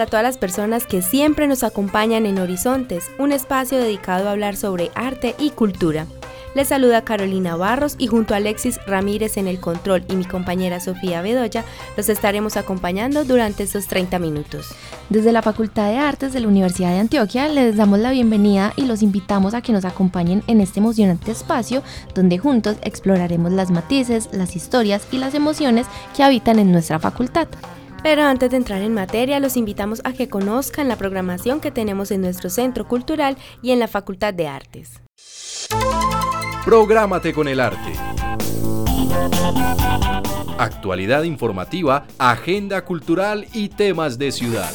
Para todas las personas que siempre nos acompañan en Horizontes, un espacio dedicado a hablar sobre arte y cultura. Les saluda Carolina Barros y junto a Alexis Ramírez en el control y mi compañera Sofía Bedoya los estaremos acompañando durante estos 30 minutos. Desde la Facultad de Artes de la Universidad de Antioquia les damos la bienvenida y los invitamos a que nos acompañen en este emocionante espacio donde juntos exploraremos las matices, las historias y las emociones que habitan en nuestra facultad. Pero antes de entrar en materia, los invitamos a que conozcan la programación que tenemos en nuestro centro cultural y en la Facultad de Artes. Prográmate con el arte. Actualidad informativa, agenda cultural y temas de ciudad.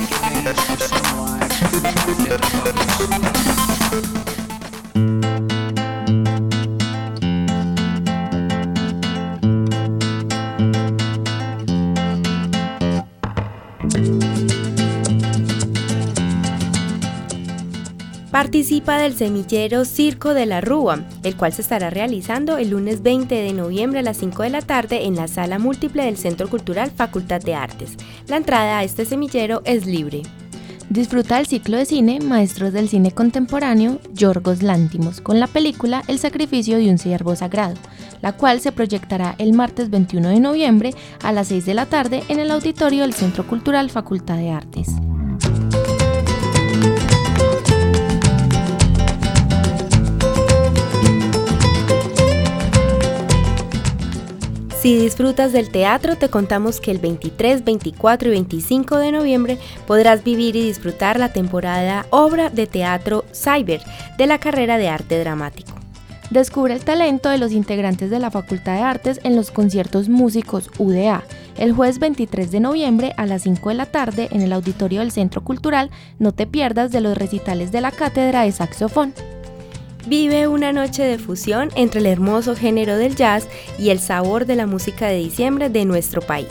Participa del semillero Circo de la Rúa, el cual se estará realizando el lunes 20 de noviembre a las 5 de la tarde en la sala múltiple del Centro Cultural Facultad de Artes. La entrada a este semillero es libre. Disfruta el ciclo de cine Maestros del Cine Contemporáneo Yorgos Lántimos con la película El sacrificio de un ciervo sagrado, la cual se proyectará el martes 21 de noviembre a las 6 de la tarde en el auditorio del Centro Cultural Facultad de Artes. Si disfrutas del teatro, te contamos que el 23, 24 y 25 de noviembre podrás vivir y disfrutar la temporada Obra de Teatro Cyber de la carrera de arte dramático. Descubre el talento de los integrantes de la Facultad de Artes en los conciertos músicos UDA, el jueves 23 de noviembre a las 5 de la tarde en el auditorio del Centro Cultural. No te pierdas de los recitales de la cátedra de saxofón vive una noche de fusión entre el hermoso género del jazz y el sabor de la música de diciembre de nuestro país.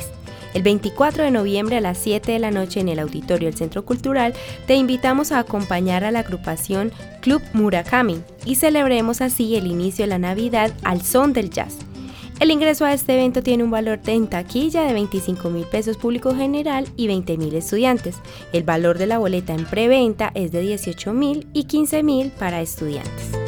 El 24 de noviembre a las 7 de la noche en el auditorio del Centro Cultural te invitamos a acompañar a la agrupación Club Murakami y celebremos así el inicio de la Navidad al son del jazz. El ingreso a este evento tiene un valor de en taquilla de 25 mil pesos público general y 20 mil estudiantes. El valor de la boleta en preventa es de 18 mil y 15 mil para estudiantes.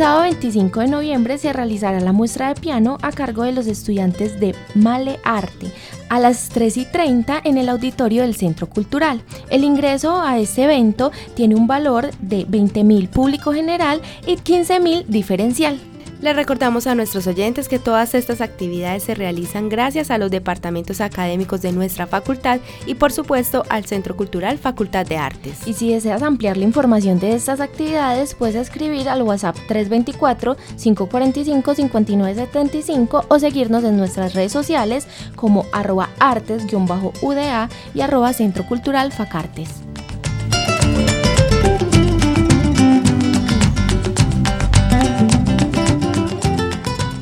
Sábado 25 de noviembre se realizará la muestra de piano a cargo de los estudiantes de Male Arte a las 3 y 30 en el auditorio del Centro Cultural. El ingreso a este evento tiene un valor de 20 mil público general y 15 mil diferencial. Le recordamos a nuestros oyentes que todas estas actividades se realizan gracias a los departamentos académicos de nuestra facultad y por supuesto al Centro Cultural Facultad de Artes. Y si deseas ampliar la información de estas actividades, puedes escribir al WhatsApp 324-545-5975 o seguirnos en nuestras redes sociales como arroba artes-uda y arroba Centro Cultural Facartes.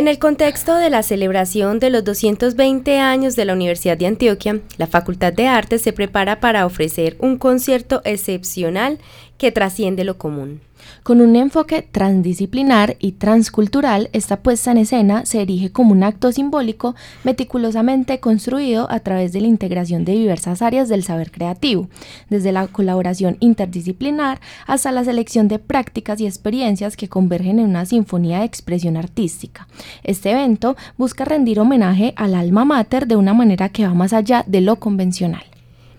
En el contexto de la celebración de los 220 años de la Universidad de Antioquia, la Facultad de Artes se prepara para ofrecer un concierto excepcional que trasciende lo común. Con un enfoque transdisciplinar y transcultural, esta puesta en escena se erige como un acto simbólico meticulosamente construido a través de la integración de diversas áreas del saber creativo, desde la colaboración interdisciplinar hasta la selección de prácticas y experiencias que convergen en una sinfonía de expresión artística. Este evento busca rendir homenaje al alma mater de una manera que va más allá de lo convencional.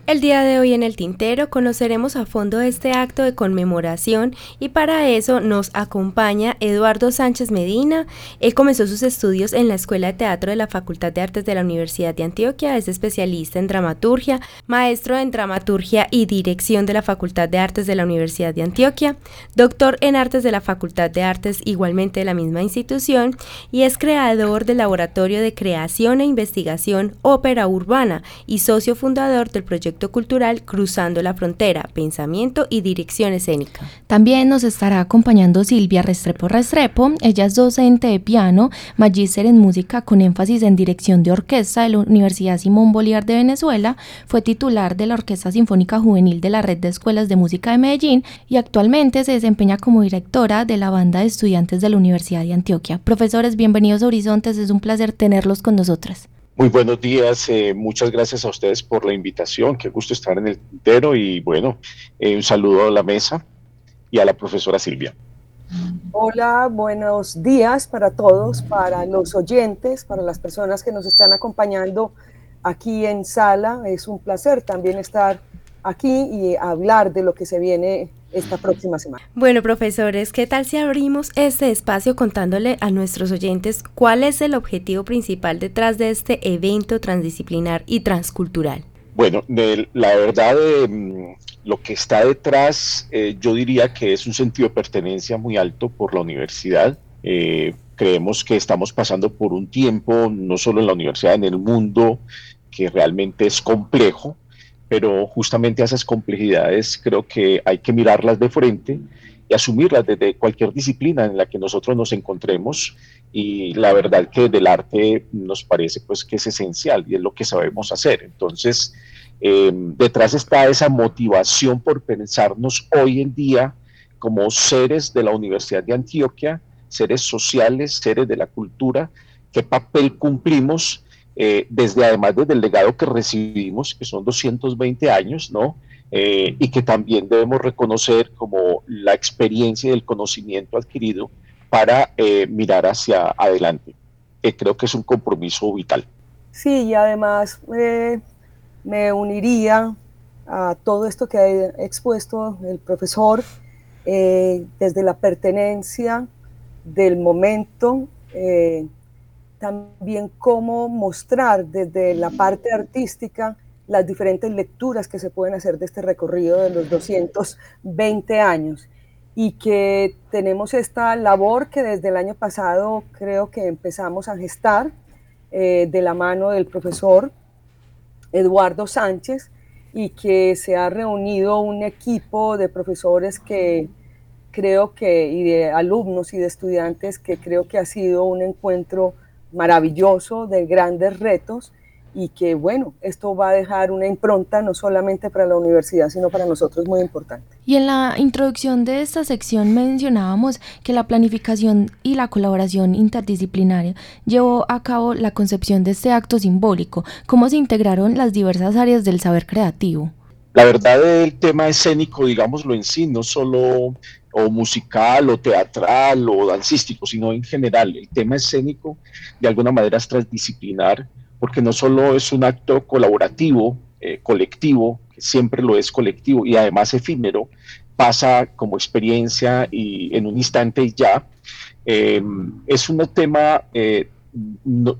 El día de hoy en el Tintero conoceremos a fondo este acto de conmemoración y para eso nos acompaña Eduardo Sánchez Medina. Él comenzó sus estudios en la Escuela de Teatro de la Facultad de Artes de la Universidad de Antioquia, es especialista en dramaturgia, maestro en dramaturgia y dirección de la Facultad de Artes de la Universidad de Antioquia, doctor en Artes de la Facultad de Artes igualmente de la misma institución y es creador del Laboratorio de Creación e Investigación Ópera Urbana y socio fundador del proyecto cultural Cruzando la Frontera, Pensamiento y Dirección Escénica. También nos estará acompañando Silvia Restrepo Restrepo. Ella es docente de piano, magíster en música con énfasis en dirección de orquesta de la Universidad Simón Bolívar de Venezuela. Fue titular de la Orquesta Sinfónica Juvenil de la Red de Escuelas de Música de Medellín y actualmente se desempeña como directora de la banda de estudiantes de la Universidad de Antioquia. Profesores, bienvenidos a Horizontes. Es un placer tenerlos con nosotras. Muy buenos días, eh, muchas gracias a ustedes por la invitación, qué gusto estar en el tintero y bueno, eh, un saludo a la mesa y a la profesora Silvia. Hola, buenos días para todos, para los oyentes, para las personas que nos están acompañando aquí en sala. Es un placer también estar aquí y hablar de lo que se viene esta próxima semana. Bueno, profesores, ¿qué tal si abrimos este espacio contándole a nuestros oyentes cuál es el objetivo principal detrás de este evento transdisciplinar y transcultural? Bueno, la verdad, mm, lo que está detrás, eh, yo diría que es un sentido de pertenencia muy alto por la universidad. Eh, creemos que estamos pasando por un tiempo, no solo en la universidad, en el mundo, que realmente es complejo, pero justamente esas complejidades creo que hay que mirarlas de frente y asumirlas desde cualquier disciplina en la que nosotros nos encontremos y la verdad que del arte nos parece pues que es esencial y es lo que sabemos hacer. Entonces, em, detrás está esa motivación por pensarnos hoy en día como seres de la Universidad de Antioquia, seres sociales, seres de la cultura, qué papel cumplimos eh, desde además desde el legado que recibimos, que son 220 años, ¿no? Eh, y que también debemos reconocer como la experiencia y el conocimiento adquirido para eh, mirar hacia adelante. creo que es un compromiso vital. Sí, y además me uniría a todo esto que ha expuesto el profesor desde la pertenencia del momento también cómo mostrar desde la parte artística las diferentes lecturas que se pueden hacer de este recorrido de los 220 años. Y que tenemos esta labor que desde el año pasado creo que empezamos a gestar eh, de la mano del profesor Eduardo Sánchez y que se ha reunido un equipo de profesores que creo que, y de alumnos y de estudiantes que creo que ha sido un encuentro maravilloso, de grandes retos y que bueno, esto va a dejar una impronta no solamente para la universidad, sino para nosotros muy importante. Y en la introducción de esta sección mencionábamos que la planificación y la colaboración interdisciplinaria llevó a cabo la concepción de este acto simbólico. ¿Cómo se integraron las diversas áreas del saber creativo? La verdad el tema escénico, digámoslo en sí, no solo o musical o teatral o dancístico, sino en general. El tema escénico de alguna manera es transdisciplinar, porque no solo es un acto colaborativo, eh, colectivo, que siempre lo es colectivo y además efímero, pasa como experiencia y en un instante ya, eh, es un tema eh,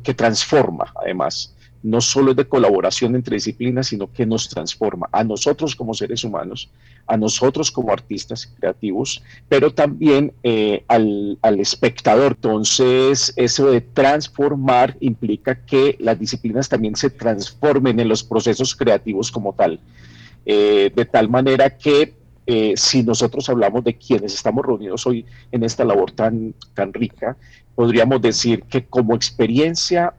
que transforma además no solo es de colaboración entre disciplinas, sino que nos transforma a nosotros como seres humanos, a nosotros como artistas creativos, pero también eh, al, espectador. Entonces, eso de transformar implica que las disciplinas también se transformen en los procesos creativos como tal, eh, de tal manera que eh, si nosotros hablamos de quienes estamos reunidos hoy en esta labor tan, tan rica, podríamos decir que como experiencia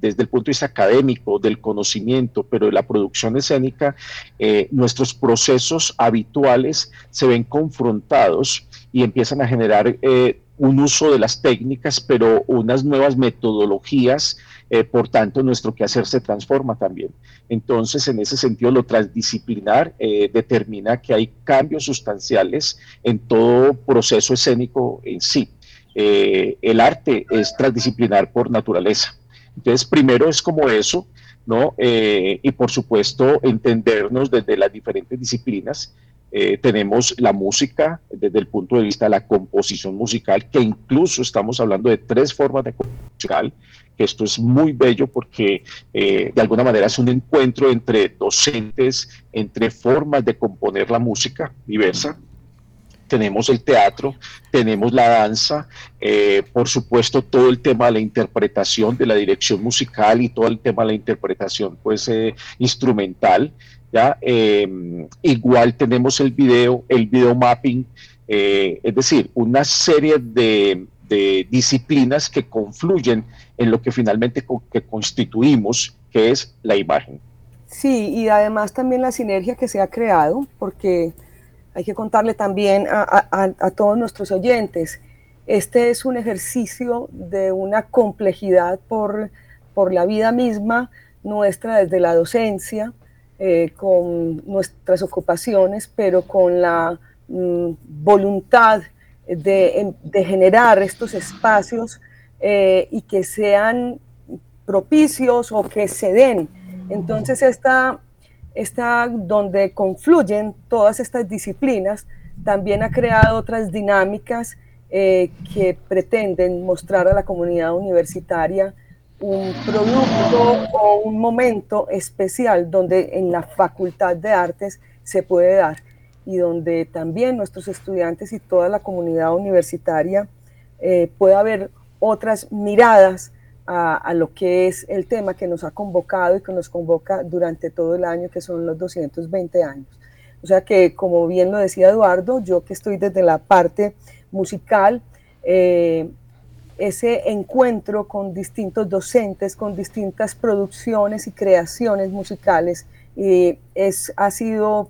desde el punto de vista académico, del conocimiento, pero de la producción escénica, eh, nuestros procesos habituales se ven confrontados y empiezan a generar eh, un uso de las técnicas, pero unas nuevas metodologías, eh, por tanto nuestro quehacer se transforma también. Entonces, en ese sentido, lo transdisciplinar determina que hay cambios sustanciales en todo proceso escénico en sí. el arte es transdisciplinar por naturaleza. Entonces, primero es como eso, ¿no? Eh, y por supuesto, entendernos desde las diferentes disciplinas. Eh, tenemos la música desde el punto de vista de la composición musical, que incluso estamos hablando de tres formas de composición musical, que esto es muy bello porque eh, de alguna manera es un encuentro entre docentes, entre formas de componer la música diversa, tenemos el teatro, tenemos la danza, eh, por supuesto todo el tema de la interpretación, de la dirección musical y todo el tema de la interpretación pues eh, instrumental. ¿ya? Em, igual tenemos el video, el video mapping, eh, es decir, una serie de, disciplinas que confluyen en lo que finalmente que constituimos, que es la imagen. Sí, y además también la sinergia que se ha creado, porque hay que contarle también a, todos nuestros oyentes. Este es un ejercicio de una complejidad por, por la vida misma nuestra desde la docencia, eh, con nuestras ocupaciones, pero con la mm, voluntad de, generar estos espacios eh, y que sean propicios o que se den. Entonces, esta, está donde confluyen todas estas disciplinas, también ha creado otras dinámicas eh, que pretenden mostrar a la comunidad universitaria un producto o un momento especial donde en la Facultad de Artes se puede dar y donde también nuestros estudiantes y toda la comunidad universitaria eh, pueda ver otras miradas a, lo que es el tema que nos ha convocado y que nos convoca durante todo el año, que son los 220 años. O sea que, como bien lo decía Eduardo, yo que estoy desde la parte musical, eh, ese encuentro con distintos docentes, con distintas producciones y creaciones musicales, es, ha sido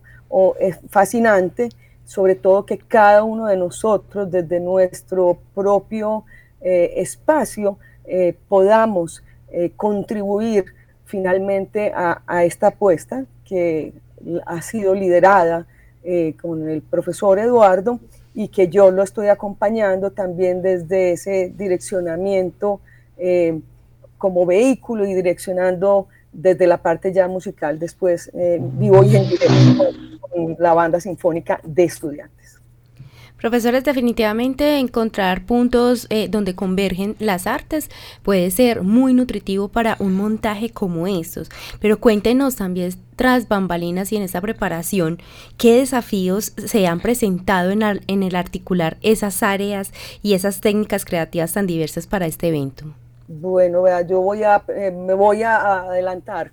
fascinante, sobre todo que cada uno de nosotros, desde nuestro propio eh, espacio, eh, podamos eh, contribuir finalmente a, esta apuesta que ha sido liderada eh, con el profesor Eduardo y que yo lo estoy acompañando también desde ese direccionamiento como vehículo y direccionando desde la parte ya musical. Después vivo y en directo con la banda sinfónica de estudiantes. Profesores, definitivamente encontrar puntos eh, donde convergen las artes puede ser muy nutritivo para un montaje como estos, pero cuéntenos también tras bambalinas y en esta preparación, qué desafíos se han presentado en, en el articular esas áreas y esas técnicas creativas tan diversas para este evento. Bueno, yo voy a, eh, me voy a adelantar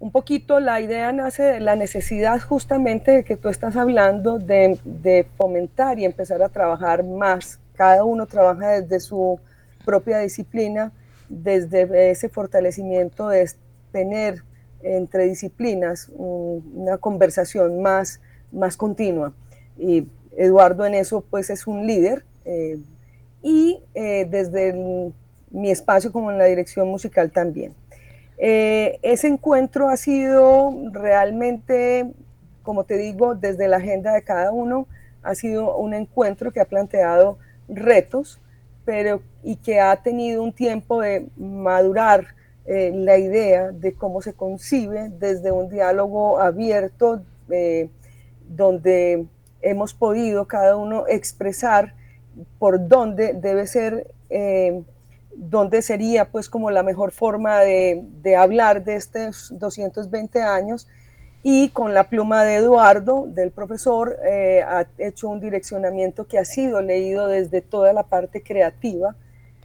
un poquito la idea nace de la necesidad justamente de que tú estás hablando de, fomentar y empezar a trabajar más. Cada uno trabaja desde su propia disciplina, desde ese fortalecimiento de tener entre disciplinas una conversación más, más continua. Y Eduardo en eso pues es un líder eh, y eh, desde mi espacio como en la dirección musical también. Eh, ese encuentro ha sido realmente, como te digo, desde la agenda de cada uno, ha sido un encuentro que ha planteado retos, pero y que ha tenido un tiempo de madurar eh, la idea de cómo se concibe desde un diálogo abierto, eh, donde hemos podido cada uno expresar por dónde debe ser dónde sería pues como la mejor forma de, hablar de estos 220 años. Y con la pluma de Eduardo, del profesor, eh, ha hecho un direccionamiento que ha sido leído desde toda la parte creativa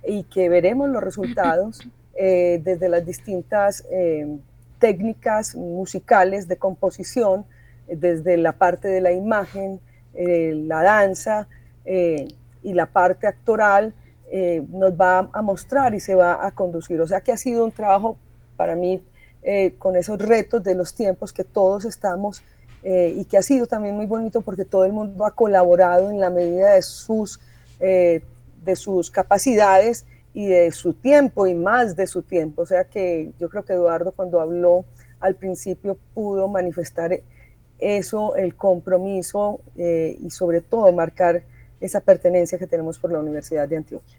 y que veremos los resultados eh, desde las distintas eh, técnicas musicales de composición, desde la parte de la imagen, la danza y la parte actoral, eh, nos va a mostrar y se va a conducir. O sea que ha sido un trabajo para mí eh, con esos retos de los tiempos que todos estamos eh, y que ha sido también muy bonito porque todo el mundo ha colaborado en la medida de sus, de sus capacidades y de su tiempo y más de su tiempo. O sea que yo creo que Eduardo cuando habló al principio pudo manifestar eso, el compromiso y sobre todo marcar esa pertenencia que tenemos por la Universidad de Antioquia.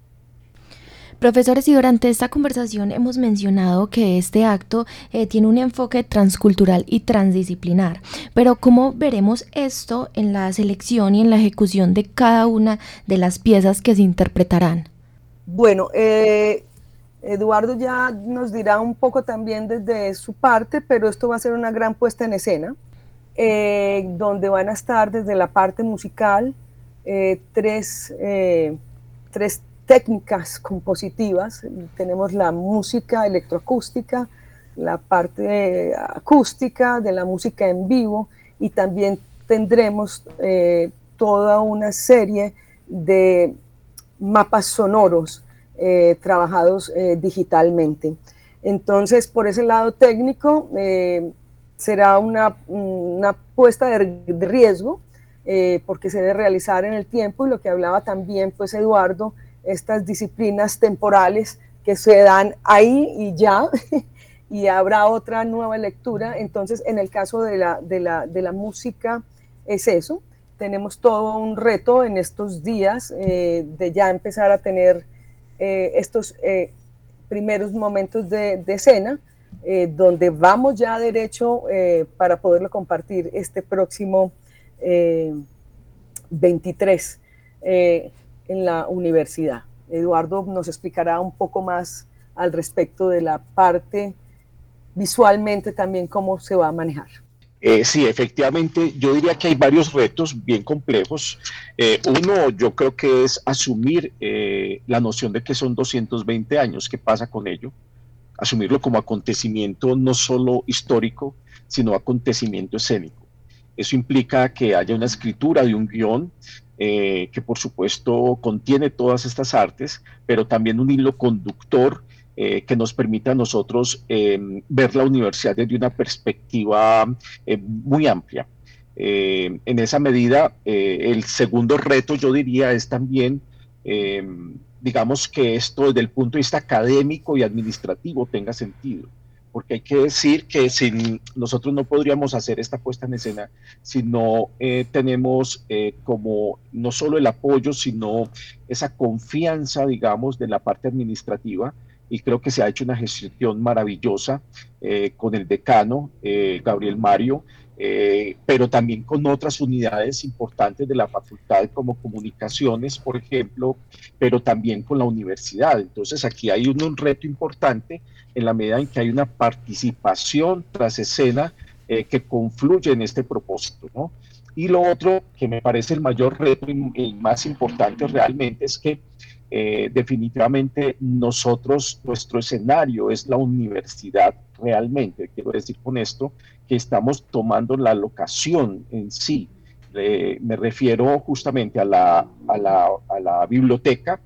Profesores, y durante esta conversación hemos mencionado que este acto eh, tiene un enfoque transcultural y transdisciplinar, pero ¿cómo veremos esto en la selección y en la ejecución de cada una de las piezas que se interpretarán? Bueno, eh, Eduardo ya nos dirá un poco también desde su parte, pero esto va a ser una gran puesta en escena, eh, donde van a estar desde la parte musical, eh, tres, eh, tres técnicas compositivas. Tenemos la música electroacústica, la parte acústica de la música en vivo y también tendremos eh, toda una serie de mapas sonoros trabajados digitalmente. Entonces, por ese lado técnico, será una, una puesta de, de riesgo eh, porque se debe realizar en el tiempo y lo que hablaba también pues Eduardo, estas disciplinas temporales que se dan ahí y ya, y habrá otra nueva lectura. Entonces, en el caso de la, de la, de la música es eso, tenemos todo un reto en estos días eh, de ya empezar a tener eh, estos primeros momentos de, de escena, donde vamos ya derecho para poderlo compartir este próximo 23 eh, en la universidad. Eduardo nos explicará un poco más al respecto de la parte visualmente también cómo se va a manejar. Eh, sí, efectivamente, yo diría que hay varios retos bien complejos. Eh, uno, yo creo que es asumir la noción de que son 220 años, ¿qué pasa con ello? Asumirlo como acontecimiento no solo histórico, sino acontecimiento escénico. Eso implica que haya una escritura de un guion eh, que por supuesto contiene todas estas artes, pero también un hilo conductor eh, que nos permita a nosotros em, ver la universidad desde una perspectiva eh, muy amplia. en esa medida, el segundo reto, yo diría, es también, em, digamos, que esto desde el punto de vista académico y administrativo tenga sentido porque hay que decir que sin, nosotros no podríamos hacer esta puesta en escena si no eh, tenemos eh, como no solo el apoyo, sino esa confianza, digamos, de la parte administrativa. Y creo que se ha hecho una gestión maravillosa eh, con el decano, Gabriel Mario, pero también con otras unidades importantes de la facultad como comunicaciones, por ejemplo, pero también con la universidad. Entonces aquí hay un, un reto importante en la medida en que hay una participación tras escena eh, que confluye en este propósito. ¿no? Y lo otro que me parece el mayor reto y, más importante realmente es que eh, definitivamente nosotros, nuestro escenario es la universidad realmente. Quiero decir con esto que estamos tomando la locación en sí. me refiero justamente a la, a la, a la biblioteca,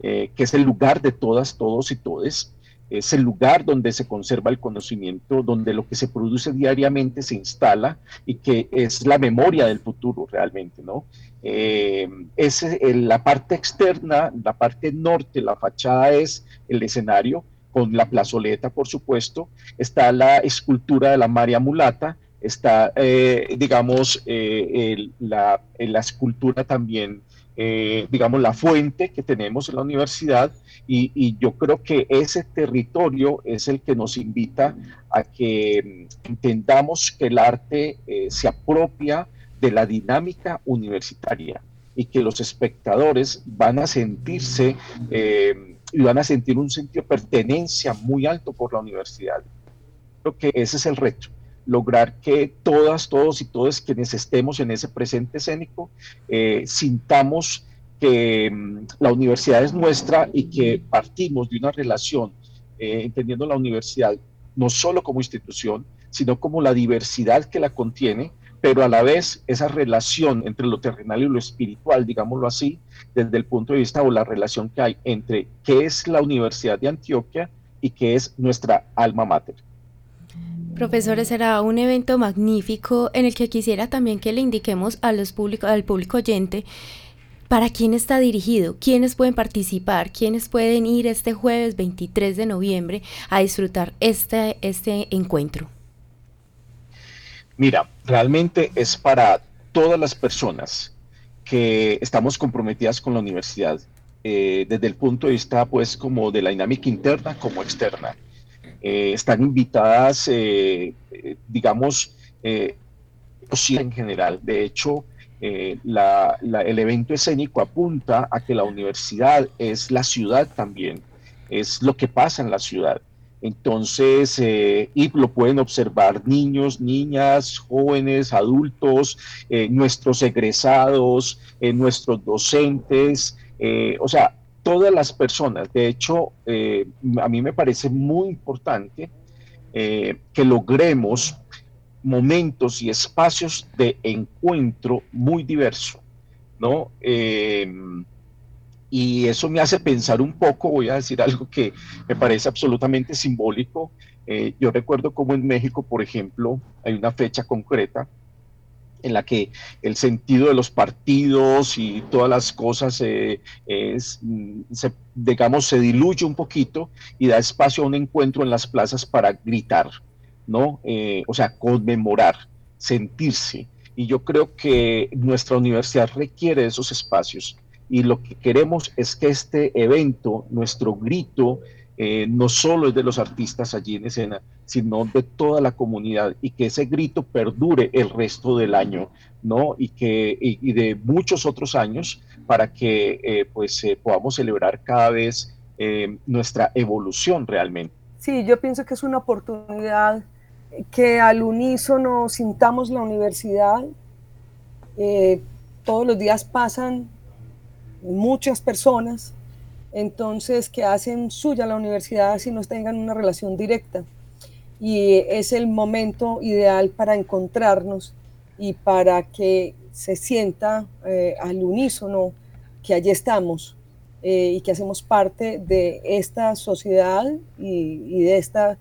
eh, que es el lugar de todas, todos y todes, es el lugar donde se conserva el conocimiento, donde lo que se produce diariamente se instala y que es la memoria del futuro realmente, ¿no? Eh, es la parte externa, la parte norte, la fachada es el escenario, con la plazoleta, por supuesto, está la escultura de la María Mulata, está, eh, digamos, eh, la, la escultura también eh, digamos, la fuente que tenemos en la universidad y, yo creo que ese territorio es el que nos invita a que mm, entendamos que el arte eh, se apropia de la dinámica universitaria y que los espectadores van a sentirse eh, y van a sentir un sentido de pertenencia muy alto por la universidad. Creo que ese es el reto lograr que todas, todos y todas quienes estemos en ese presente escénico eh, sintamos que mm, la universidad es nuestra y que partimos de una relación, eh, entendiendo la universidad no solo como institución, sino como la diversidad que la contiene, pero a la vez esa relación entre lo terrenal y lo espiritual, digámoslo así, desde el punto de vista o la relación que hay entre qué es la Universidad de Antioquia y qué es nuestra alma mater. Profesores, será un evento magnífico en el que quisiera también que le indiquemos a los público, al público oyente para quién está dirigido, quiénes pueden participar, quiénes pueden ir este jueves 23 de noviembre a disfrutar este, este encuentro. Mira, realmente es para todas las personas que estamos comprometidas con la universidad, eh, desde el punto de vista, pues, como de la dinámica interna como externa. Eh, están invitadas, eh, digamos, en general. De hecho, el evento escénico apunta a que la universidad es la ciudad también, es lo que pasa en la ciudad. Entonces, eh, y lo pueden observar niños, niñas, jóvenes, adultos, eh, nuestros egresados, eh, nuestros docentes, o sea, todas las personas. De hecho, a mí me parece muy importante que logremos momentos y espacios de encuentro muy diverso, ¿no? y eso me hace pensar un poco, voy a decir algo que me parece absolutamente simbólico. Eh, yo recuerdo como en México, por ejemplo, hay una fecha concreta en la que el sentido de los partidos y todas las cosas eh, mm, se, digamos, se diluye un poquito y da espacio a un encuentro en las plazas para gritar, ¿no? Eh, o sea, conmemorar, sentirse. Y yo creo que nuestra universidad requiere esos espacios y lo que queremos es que este evento, nuestro grito, eh, no solo es de los artistas allí en escena, sino de toda la comunidad y que ese grito perdure el resto del año, ¿no? Y, que, y, de muchos otros años para que eh, pues eh, podamos celebrar cada vez nuestra evolución realmente. Sí, yo pienso que es una oportunidad que al unísono sintamos la universidad. todos los días pasan muchas personas, entonces que hacen suya la universidad si no tengan una relación directa. Y es el momento ideal para encontrarnos y para que se sienta eh, al unísono que allí estamos eh, y que hacemos parte de esta sociedad y, de esta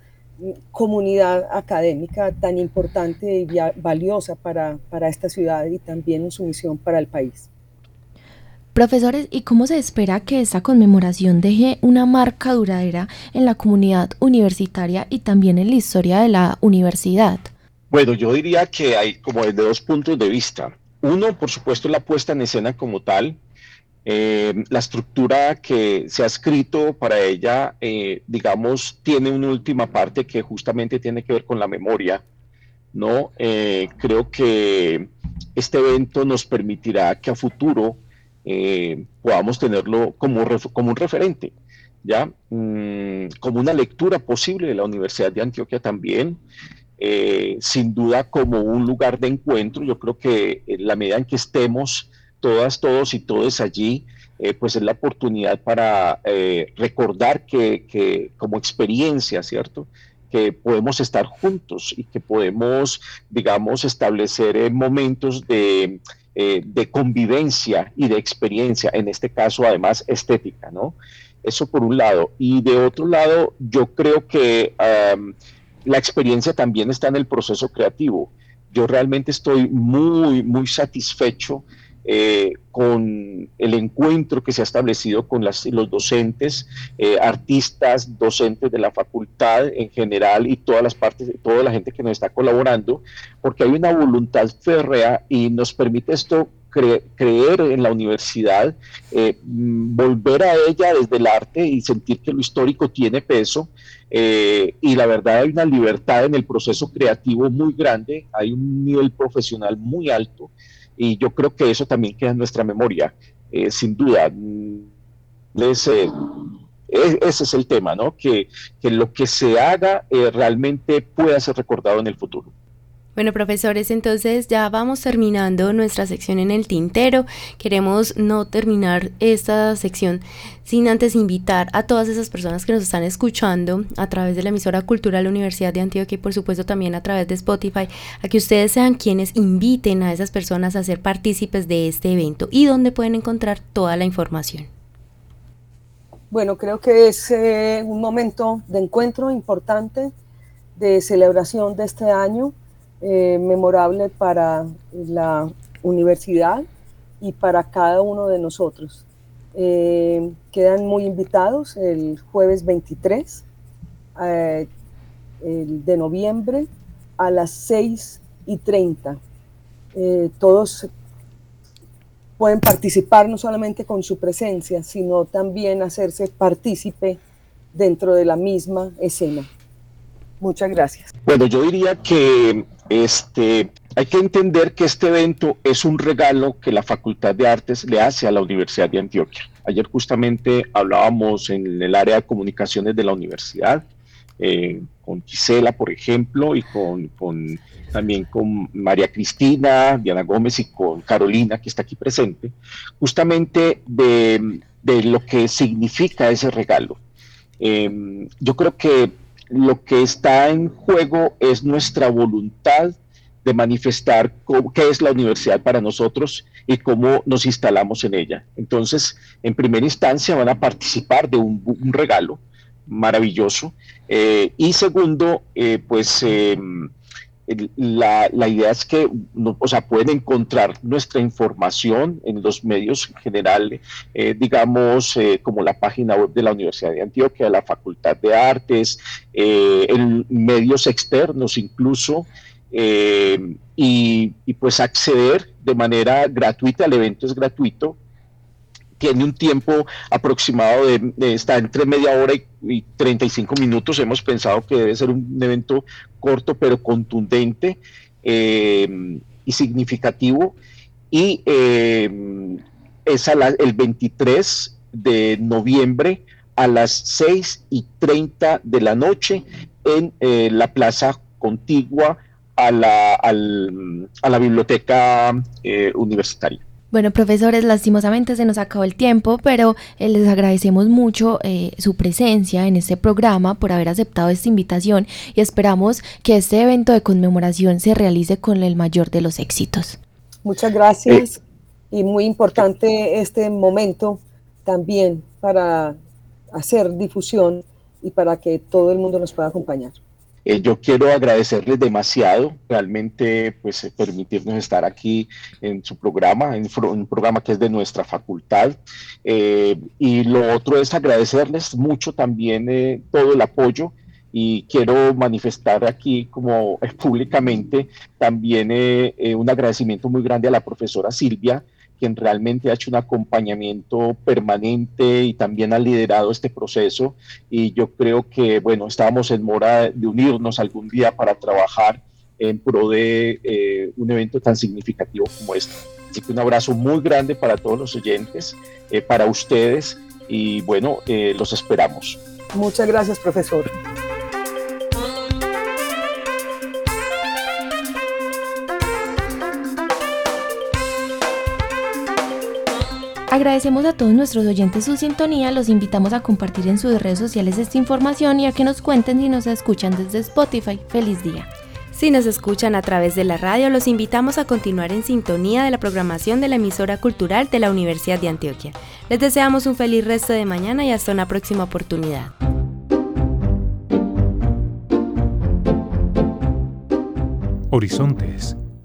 comunidad académica tan importante y valiosa para, para esta ciudad y también en su misión para el país. Profesores, ¿y cómo se espera que esta conmemoración deje una marca duradera en la comunidad universitaria y también en la historia de la universidad? Bueno, yo diría que hay como desde dos puntos de vista. Uno, por supuesto, la puesta en escena como tal, eh, la estructura que se ha escrito para ella, eh, digamos, tiene una última parte que justamente tiene que ver con la memoria, ¿no? Eh, creo que este evento nos permitirá que a futuro eh, podamos tenerlo como, un referente, ¿ya? Mm, como una lectura posible de la Universidad de Antioquia también, eh, sin duda como un lugar de encuentro. Yo creo que en la medida en que estemos todas, todos y todos allí, eh, pues es la oportunidad para recordar que, que, como experiencia, ¿cierto? que podemos estar juntos y que podemos, digamos, establecer momentos de eh, de convivencia y de experiencia, en este caso además estética, ¿no? Eso por un lado. Y de otro lado, yo creo que la experiencia también está en el proceso creativo. Yo realmente estoy muy, muy satisfecho eh, con el encuentro que se ha establecido con los docentes, eh, artistas, docentes de la facultad en general y todas las partes, toda la gente que nos está colaborando, porque hay una voluntad férrea y nos permite esto creer en la universidad, eh, mm, volver a ella desde el arte y sentir que lo histórico tiene peso. y la verdad hay una libertad en el proceso creativo muy grande, hay un nivel profesional muy alto y yo creo que eso también queda en nuestra memoria, eh, sin duda. Ese, ese es el tema, ¿no? Que, que lo que se haga eh, realmente pueda ser recordado en el futuro. Bueno, profesores, entonces ya vamos terminando nuestra sección en el tintero. Queremos no terminar esta sección sin antes invitar a todas esas personas que nos están escuchando a través de la emisora cultural Universidad de Antioquia y por supuesto también a través de Spotify, a que ustedes sean quienes inviten a esas personas a ser partícipes de este evento y donde pueden encontrar toda la información. Bueno, creo que es eh, un momento de encuentro importante, de celebración de este año eh, memorable para la universidad y para cada uno de nosotros. Eh, quedan muy invitados el jueves 23 eh, de noviembre a las 6 y 30. todos pueden participar no solamente con su presencia, sino también hacerse partícipe dentro de la misma escena. Muchas gracias. Bueno, yo diría que este, hay que entender que este evento es un regalo que la Facultad de Artes le hace a la Universidad de Antioquia. Ayer justamente hablábamos en el área de comunicaciones de la universidad, eh, con Gisela, por ejemplo, y con, con, también con María Cristina, Diana Gómez y con Carolina, que está aquí presente, justamente de, lo que significa ese regalo. Eh, yo creo que lo que está en juego es nuestra voluntad de manifestar qué es la universidad para nosotros y cómo nos instalamos en ella. Entonces, en primera instancia van a participar de un, regalo maravilloso eh, y segundo, eh, pues em, la, idea es que o sea, pueden encontrar nuestra información en los medios en general, eh, digamos, eh, como la página web de la Universidad de Antioquia, la Facultad de Artes, eh, en medios externos incluso, y, y, pues acceder de manera gratuita, el evento es gratuito, tiene un tiempo aproximado de, está entre media hora y, 35 minutos. Hemos pensado que debe ser un evento corto pero contundente eh, y significativo. Y eh, es el 23 de noviembre a las 6 y 30 de la noche en eh, la plaza contigua a la, a la biblioteca universitaria. Bueno, profesores, lastimosamente se nos acabó el tiempo, pero eh, les agradecemos mucho eh, su presencia en este programa por haber aceptado esta invitación y esperamos que este evento de conmemoración se realice con el mayor de los éxitos. Muchas gracias y muy importante este momento también para hacer difusión y para que todo el mundo nos pueda acompañar. Eh, yo quiero agradecerles demasiado, realmente, pues eh, permitirnos estar aquí en su programa, en un programa que es de nuestra facultad. Eh, y lo otro es agradecerles mucho también todo el apoyo y quiero manifestar aquí como públicamente también un agradecimiento muy grande a la profesora Silvia, quien realmente ha hecho un acompañamiento permanente y también ha liderado este proceso. Y yo creo que, bueno, estábamos en mora de unirnos algún día para trabajar en pro de eh, un evento tan significativo como este. Así que un abrazo muy grande para todos los oyentes, eh, para ustedes y bueno, eh, los esperamos. Muchas gracias, profesor. Agradecemos a todos nuestros oyentes su sintonía, los invitamos a compartir en sus redes sociales esta información y a que nos cuenten si nos escuchan desde Spotify. Feliz día. Si nos escuchan a través de la radio, los invitamos a continuar en sintonía de la programación de la emisora cultural de la Universidad de Antioquia. Les deseamos un feliz resto de mañana y hasta una próxima oportunidad. Horizontes